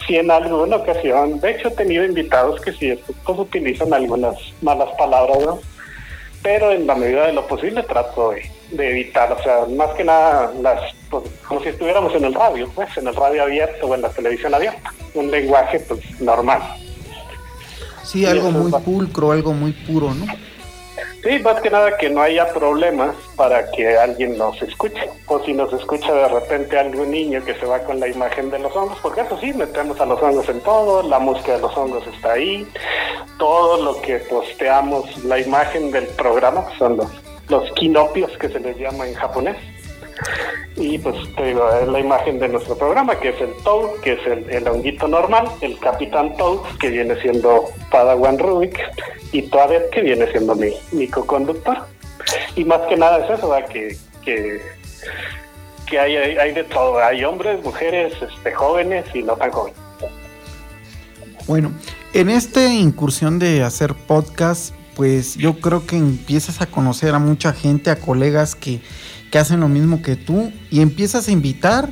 Si en alguna ocasión, de hecho he tenido invitados que sí, pues utilizan algunas malas palabras. Pero en la medida de lo posible trato de, evitar, o sea, más que nada las, pues, como si estuviéramos en el radio, pues, en el radio abierto o en la televisión abierta, un lenguaje pues normal. Sí, algo muy pulcro, algo muy puro, ¿no? Sí, más que nada que no haya problemas para que alguien nos escuche. O si nos escucha de repente algún niño que se va con la imagen de los hongos, porque eso sí, metemos a los hongos en todo, la música de los hongos está ahí, todo lo que posteamos, la imagen del programa, son los, los quinopios que se les llama en japonés. Y pues te digo, es la imagen de nuestro programa, que es el Toad, que es el, el honguito normal, el Capitán Toad, que viene siendo Padawan Rubik, y Toadette, que viene siendo mi, mi co-conductor. Y más que nada es eso, ¿verdad? Que, que, que hay, hay, hay de todo. Hay hombres, mujeres, este, jóvenes y no tan jóvenes. Bueno, en esta incursión de hacer podcast, pues yo creo que empiezas a conocer a mucha gente, a colegas que, que hacen lo mismo que tú y empiezas a invitar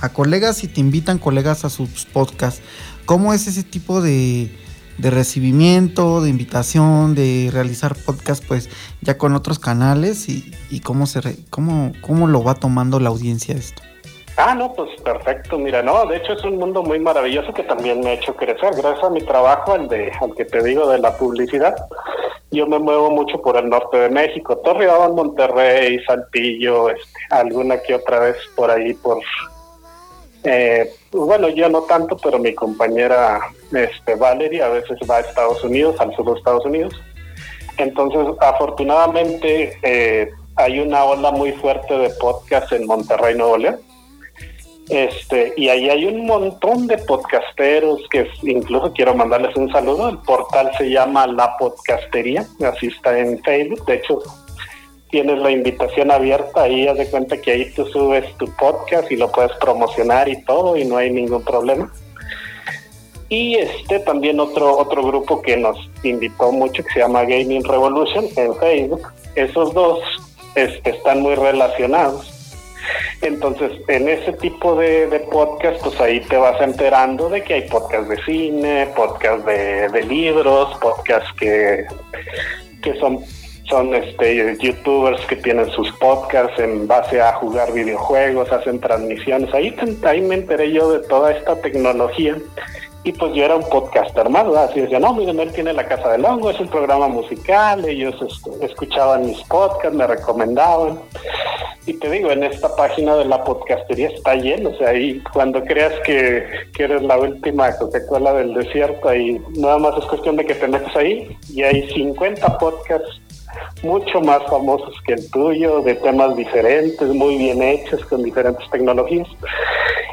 a colegas y te invitan colegas a sus podcasts. ¿Cómo es ese tipo de, de recibimiento, de invitación, de realizar podcast pues ya con otros canales y, y cómo, se cómo, cómo lo va tomando la audiencia esto? Ah, no, pues perfecto. Mira, no, de hecho es un mundo muy maravilloso que también me ha hecho crecer. Gracias a mi trabajo, al de, al que te digo de la publicidad, yo me muevo mucho por el norte de México, Torreón, Monterrey, Saltillo, este, alguna que otra vez por ahí, por, eh, bueno, yo no tanto, pero mi compañera, este, Valerie, a veces va a Estados Unidos, al sur de Estados Unidos. Entonces, afortunadamente, eh, hay una ola muy fuerte de podcast en Monterrey, Nuevo León. Este, y ahí hay un montón de podcasteros que incluso quiero mandarles un saludo. El portal se llama La Podcastería, así está en Facebook. De hecho, tienes la invitación abierta ahí, haz de cuenta que ahí tú subes tu podcast y lo puedes promocionar y todo y no hay ningún problema. Y este también otro otro grupo que nos invitó mucho que se llama Gaming Revolution en Facebook. Esos dos este, están muy relacionados. Entonces, en ese tipo de, podcast, pues ahí te vas enterando de que hay podcast de cine, podcast de, libros, podcast que, que son, son este, youtubers que tienen sus podcasts en base a jugar videojuegos, hacen transmisiones. Ahí, ahí me enteré yo de toda esta tecnología. Y pues yo era un podcaster más, ¿verdad? Así decía, no, miren, él tiene La Casa del Hongo, es un programa musical, ellos este, escuchaban mis podcasts, me recomendaban. Y te digo, en esta página de la podcastería está lleno, o sea, ahí cuando creas que, que eres la última Coca-Cola del desierto, ahí nada más es cuestión de que te metes ahí y hay 50 podcasts mucho más famosos que el tuyo, de temas diferentes, muy bien hechos, con diferentes tecnologías.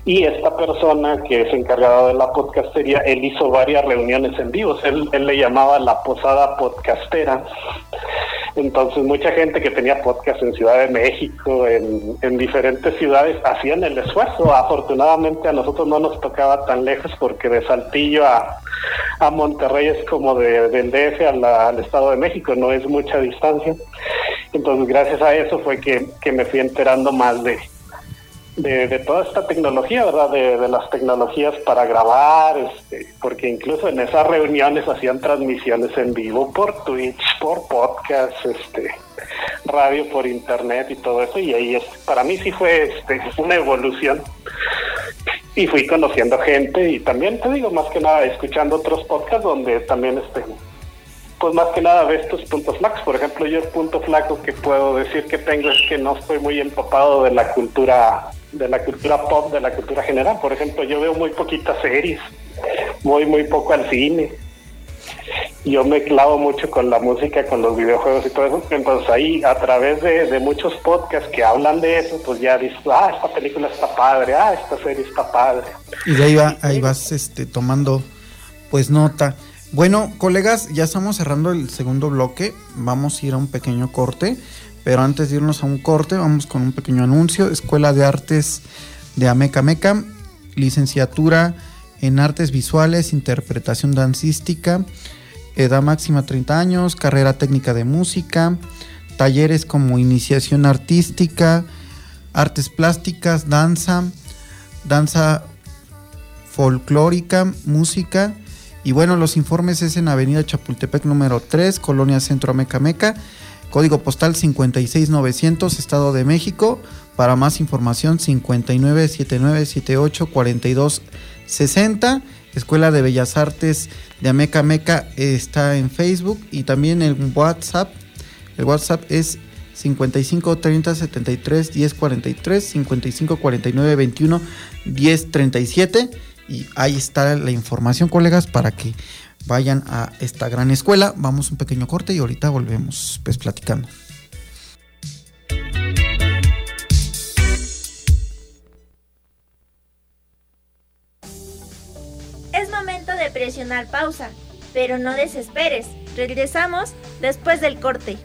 Y esta persona que es encargada de la podcastería, él hizo varias reuniones en vivo, él, él le llamaba la posada podcastera. Entonces mucha gente que tenía podcast en Ciudad de México, en, en diferentes ciudades, hacían el esfuerzo. Afortunadamente a nosotros no nos tocaba tan lejos porque de Saltillo a, a Monterrey es como de, del DF a la- al Estado de México, no es mucha distancia. Entonces gracias a eso fue que, me fui enterando más de, de, toda esta tecnología, ¿verdad? De, de las tecnologías para grabar, este, porque incluso en esas reuniones hacían transmisiones en vivo por Twitch, por podcast, este, radio por internet y todo eso, y ahí es, para mí sí fue este, una evolución. Y fui conociendo gente y también te digo, más que nada, escuchando otros podcasts donde también este pues más que nada ves tus puntos flacos. Por ejemplo, yo el punto flaco que puedo decir que tengo es que no estoy muy empapado de la cultura, de la cultura pop, de la cultura general. Por ejemplo, yo veo muy poquitas series, voy muy poco al cine. Yo me clavo mucho con la música, con los videojuegos y todo eso. Entonces ahí, a través de, de muchos podcasts que hablan de eso, pues ya dices, ah, esta película está padre, ah, esta serie está padre. Y de ahí, va, ahí vas este, tomando pues nota. Bueno, colegas, ya estamos cerrando el segundo bloque. Vamos a ir a un pequeño corte. Pero antes de irnos a un corte, vamos con un pequeño anuncio. Escuela de Artes de Ameca Meca, licenciatura en Artes Visuales, Interpretación Dancística, edad máxima 30 años, carrera técnica de música, talleres como iniciación artística, artes plásticas, danza, danza folclórica, música. Y bueno, los informes es en Avenida Chapultepec número 3, Colonia Centro Meca Meca, código postal 56900, Estado de México. Para más información 5979784260. Escuela de Bellas Artes de Ameca Meca está en Facebook y también en WhatsApp. El WhatsApp es 55 30 73 10 43 55 49 21 10 37 y ahí está la información colegas para que vayan a esta gran escuela vamos un pequeño corte y ahorita volvemos pues platicando presionar pausa, pero no desesperes. Regresamos después del corte.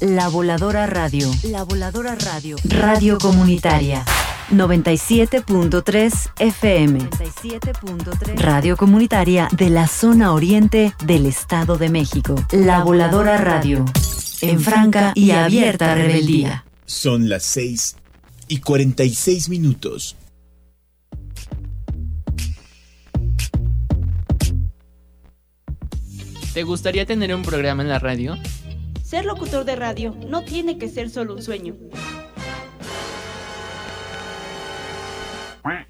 La Voladora Radio. La Voladora Radio. Radio Comunitaria. 97.3 FM. 97.3 Radio Comunitaria de la zona oriente del Estado de México. La Voladora Radio. En franca y abierta rebeldía. Son las 6 y 46 minutos. ¿Te gustaría tener un programa en la radio? Ser locutor de radio no tiene que ser solo un sueño.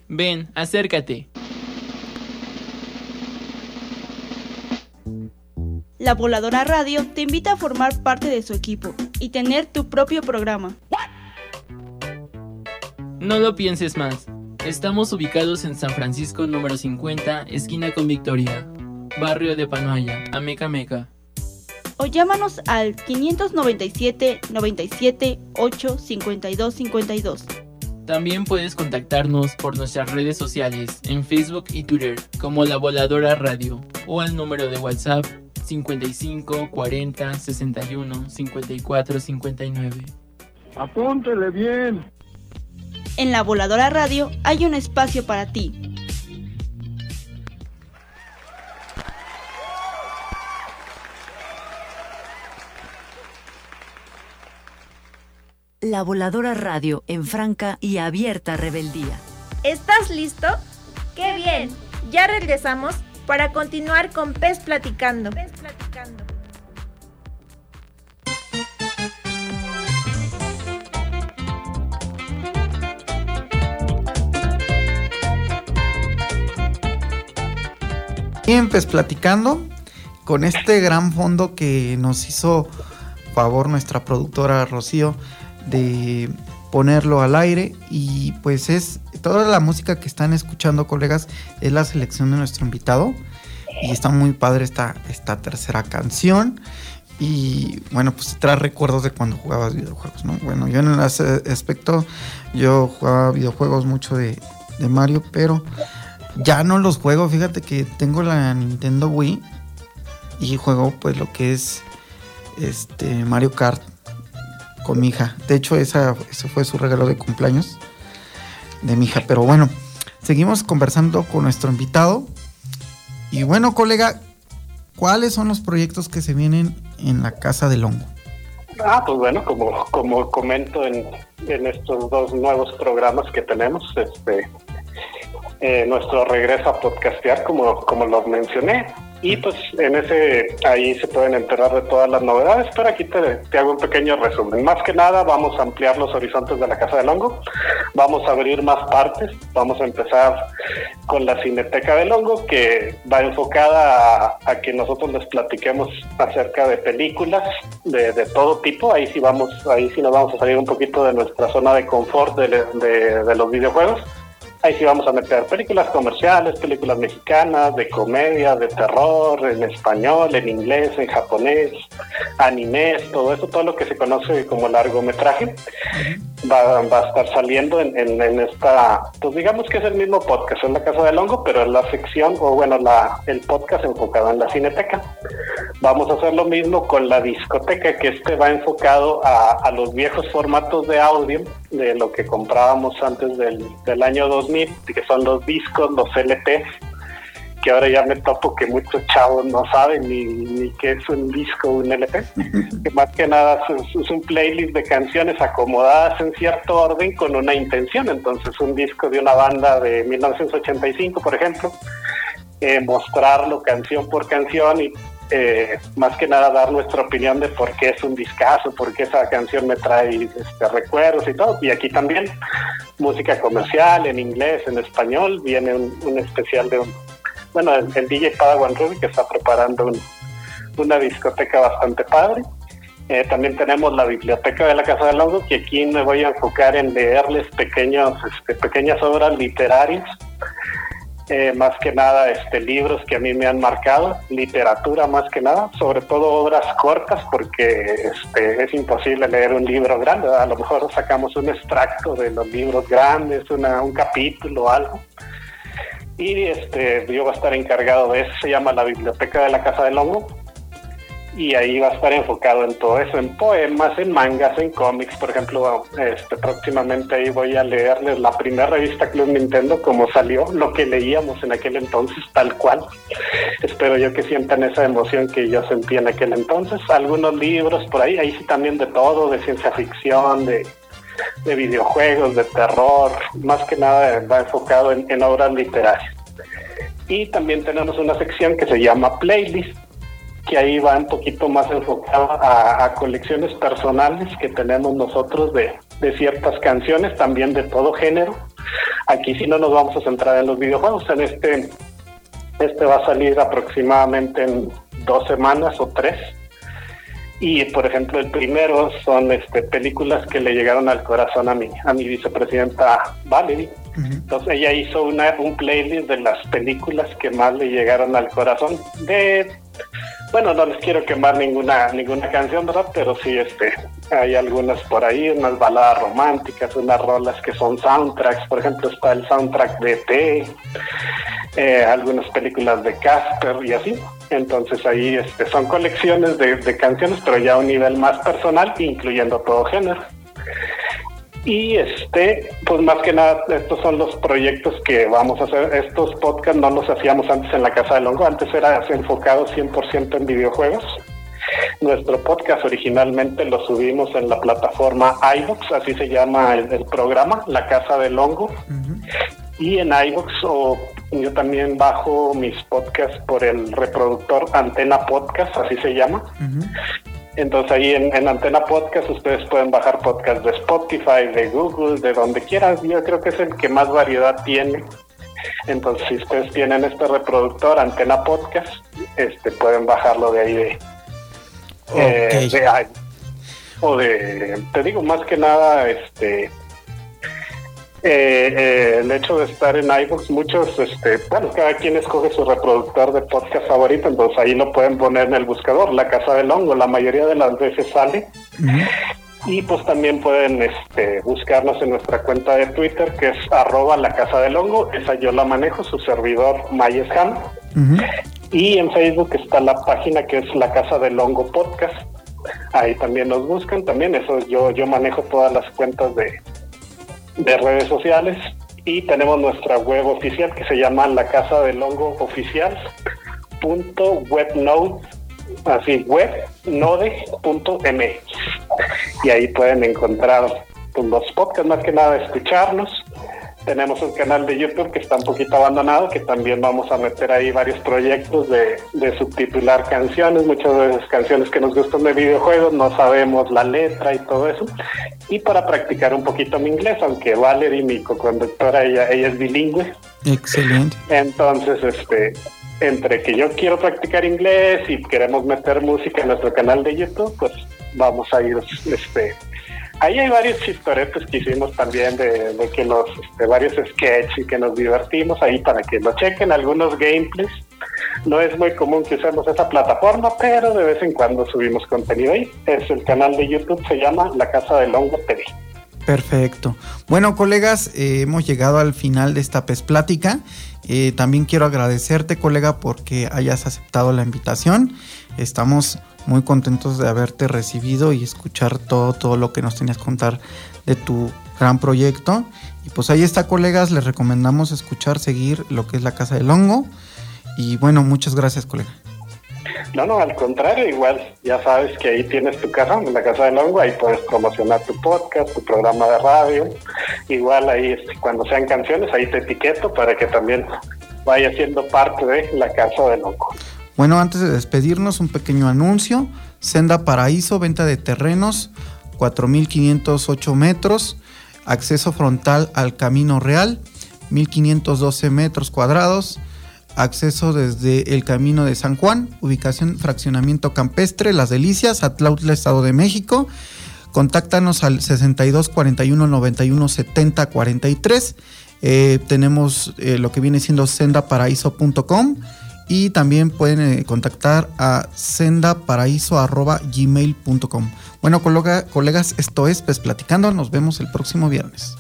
Ven, acércate. La Voladora Radio te invita a formar parte de su equipo y tener tu propio programa. No lo pienses más. Estamos ubicados en San Francisco número 50, esquina con Victoria, barrio de Panoaya, Ameca Meca. O llámanos al 597 97 8 52 52. También puedes contactarnos por nuestras redes sociales en Facebook y Twitter como La Voladora Radio o al número de WhatsApp 55 40 61 54 59. Apúntele bien. En La Voladora Radio hay un espacio para ti. La Voladora Radio en franca y abierta rebeldía. ¿Estás listo? ¡Qué bien! Ya regresamos para continuar con Pez Platicando. Pez Platicando. Bien, pues platicando con este gran fondo que nos hizo favor nuestra productora Rocío de ponerlo al aire y pues es toda la música que están escuchando colegas es la selección de nuestro invitado y está muy padre esta, esta tercera canción y bueno pues trae recuerdos de cuando jugabas videojuegos no bueno yo en ese aspecto yo jugaba videojuegos mucho de, de Mario pero ya no los juego. Fíjate que tengo la Nintendo Wii y juego pues lo que es este Mario Kart con mi hija. De hecho, esa, ese fue su regalo de cumpleaños de mi hija. Pero bueno, seguimos conversando con nuestro invitado. Y bueno, colega, ¿cuáles son los proyectos que se vienen en la Casa del Hongo? Ah, pues bueno, como, como comento en, en estos dos nuevos programas que tenemos, este, eh, nuestro regreso a podcastear, como, como los mencioné. Y pues en ese, ahí se pueden enterar de todas las novedades, pero aquí te, te, hago un pequeño resumen. Más que nada vamos a ampliar los horizontes de la Casa del Hongo, vamos a abrir más partes, vamos a empezar con la Cineteca del Hongo, que va enfocada a, a que nosotros les platiquemos acerca de películas de, de, todo tipo, ahí sí vamos, ahí sí nos vamos a salir un poquito de nuestra zona de confort de, de, de los videojuegos. Ahí sí vamos a meter películas comerciales, películas mexicanas, de comedia, de terror, en español, en inglés, en japonés, animes, todo eso, todo lo que se conoce como largometraje, va, va a estar saliendo en, en, en, esta, pues digamos que es el mismo podcast, es la Casa del Hongo, pero es la sección, o bueno, la, el podcast enfocado en la cineteca. Vamos a hacer lo mismo con la discoteca, que este va enfocado a, a los viejos formatos de audio, de lo que comprábamos antes del, del año 2000 que son los discos, los LPs, que ahora ya me topo que muchos chavos no saben ni, ni qué es un disco, un LP, que más que nada es, es, un playlist de canciones acomodadas en cierto orden con una intención. Entonces, un disco de una banda de 1985, por ejemplo, eh, mostrarlo canción por canción y eh, más que nada dar nuestra opinión de por qué es un discazo, por qué esa canción me trae este, recuerdos y todo. Y aquí también música comercial en inglés, en español, viene un, especial de un, bueno, el, el, DJ Padawan Ruby que está preparando un, una discoteca bastante padre. Eh, también tenemos la biblioteca de la Casa del Hongo, que aquí me voy a enfocar en leerles pequeños, este, pequeñas obras literarias eh, más que nada este libros que a mí me han marcado, literatura más que nada, sobre todo obras cortas porque este, es imposible leer un libro grande, a lo mejor sacamos un extracto de los libros grandes, un capítulo o algo. Y este, yo voy a estar encargado de eso, se llama la Biblioteca de la Casa del Hongo. Y ahí va a estar enfocado en todo eso, en poemas, en mangas, en cómics, por ejemplo, este próximamente ahí voy a leerles la primera revista Club Nintendo como salió, lo que leíamos en aquel entonces, tal cual. Espero yo que sientan esa emoción que yo sentí en aquel entonces. Algunos libros por ahí, ahí sí también de todo, de ciencia ficción, de, videojuegos, de terror, más que nada va enfocado en, en obras literarias. Y también tenemos una sección que se llama Playlist, que ahí va un poquito más enfocado a, colecciones personales que tenemos nosotros de, ciertas canciones, también de todo género. Aquí sí no nos vamos a centrar en los videojuegos, en este, este va a salir aproximadamente en dos semanas o tres. Y por ejemplo, el primero son este, películas que le llegaron al corazón a mi, a mi vicepresidenta Valerie. Entonces ella hizo una, un playlist de las películas que más le llegaron al corazón de bueno, no les quiero quemar ninguna ninguna canción, ¿verdad? Pero sí, este, hay algunas por ahí, unas baladas románticas, unas rolas que son soundtracks. Por ejemplo, está el soundtrack de T, eh, algunas películas de Casper y así. Entonces ahí este, son colecciones de canciones, pero ya a un nivel más personal, incluyendo todo género. Y este, pues más que nada, estos son los proyectos que vamos a hacer. Estos podcasts no los hacíamos antes en la Casa del Hongo, antes era enfocado 100% en videojuegos. Nuestro podcast originalmente lo subimos en la plataforma iVoox, así se llama el, programa, La Casa del Hongo. Y en iVoox o yo también bajo mis podcasts por el reproductor Antena Podcast, así se llama. Entonces ahí en, Antena Podcast ustedes pueden bajar podcast de Spotify, de Google, de donde quieran. Yo creo que es el que más variedad tiene. Entonces si ustedes tienen este reproductor Antena Podcast, este pueden bajarlo de ahí de, eh, de o de te digo más que nada este eh, eh, el hecho de estar en iVoox, muchos, este, bueno, cada quien escoge su reproductor de podcast favorito, entonces ahí lo pueden poner en el buscador, La Casa del Hongo, la mayoría de las veces sale. Y pues también pueden este, buscarnos en nuestra cuenta de Twitter, que es arroba la casa del hongo, esa yo la manejo, su servidor Mayesham. Y en Facebook está la página que es la casa del hongo podcast. Ahí también nos buscan, también eso yo, yo manejo todas las cuentas de, de redes sociales y tenemos nuestra web oficial que se llama la casa del hongo oficial punto webnode así webnode.mx y ahí pueden encontrar los podcasts más que nada escucharnos tenemos un canal de YouTube que está un poquito abandonado, que también vamos a meter ahí varios proyectos de, subtitular canciones, muchas veces canciones que nos gustan de videojuegos, no sabemos la letra y todo eso. Y para practicar un poquito mi inglés, aunque Valerie, mi co-conductora, ella, ella es bilingüe. Excelente. Entonces, este, entre que yo quiero practicar inglés y queremos meter música en nuestro canal de YouTube, pues vamos a ir este, Ahí hay varios chistoretes que hicimos también de, que los, de varios sketches y que nos divertimos ahí para que lo chequen, algunos gameplays. No es muy común que usemos esa plataforma, pero de vez en cuando subimos contenido ahí. Es el canal de YouTube, se llama La Casa del Hongo TV. Perfecto. Bueno, colegas, eh, hemos llegado al final de esta PES Plática. Eh, también quiero agradecerte, colega, porque hayas aceptado la invitación. Estamos muy contentos de haberte recibido y escuchar todo, todo lo que nos tenías que contar de tu gran proyecto. Y pues ahí está, colegas, les recomendamos escuchar, seguir lo que es la Casa del Hongo. Y bueno, muchas gracias, colega. No, no, al contrario, igual ya sabes que ahí tienes tu casa, en la Casa del Hongo, ahí puedes promocionar tu podcast, tu programa de radio. Igual ahí, este, cuando sean canciones, ahí te etiqueto para que también vaya siendo parte de la Casa del Hongo. Bueno, antes de despedirnos, un pequeño anuncio. Senda Paraíso, venta de terrenos, 4.508 metros, acceso frontal al Camino Real, 1.512 metros cuadrados, acceso desde el Camino de San Juan, ubicación fraccionamiento campestre, Las Delicias, Atlautla, Estado de México. Contáctanos al 62 41 91 70 43. tenemos eh, lo que viene siendo sendaparaíso.com y también pueden eh, contactar a sendaparaíso.gmail.com. Bueno, colegas, esto es Pues Platicando. Nos vemos el próximo viernes.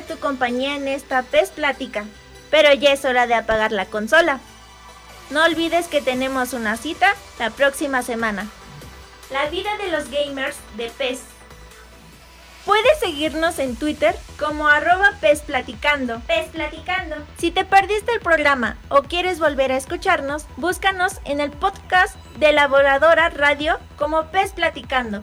Tu compañía en esta PES Plática, pero ya es hora de apagar la consola. No olvides que tenemos una cita la próxima semana. La vida de los gamers de PES. Puedes seguirnos en Twitter como arroba. PES Platicando. Si te perdiste el programa o quieres volver a escucharnos, búscanos en el podcast de la Voladora Radio como PES Platicando.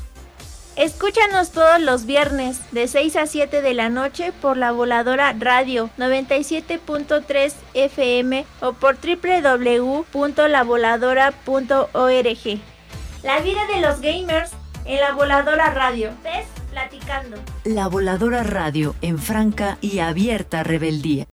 Escúchanos todos los viernes de 6 a 7 de la noche por la voladora radio 97.3 FM o por www.lavoladora.org. La vida de los gamers en la voladora radio. PES Platicando. La voladora radio en franca y abierta rebeldía.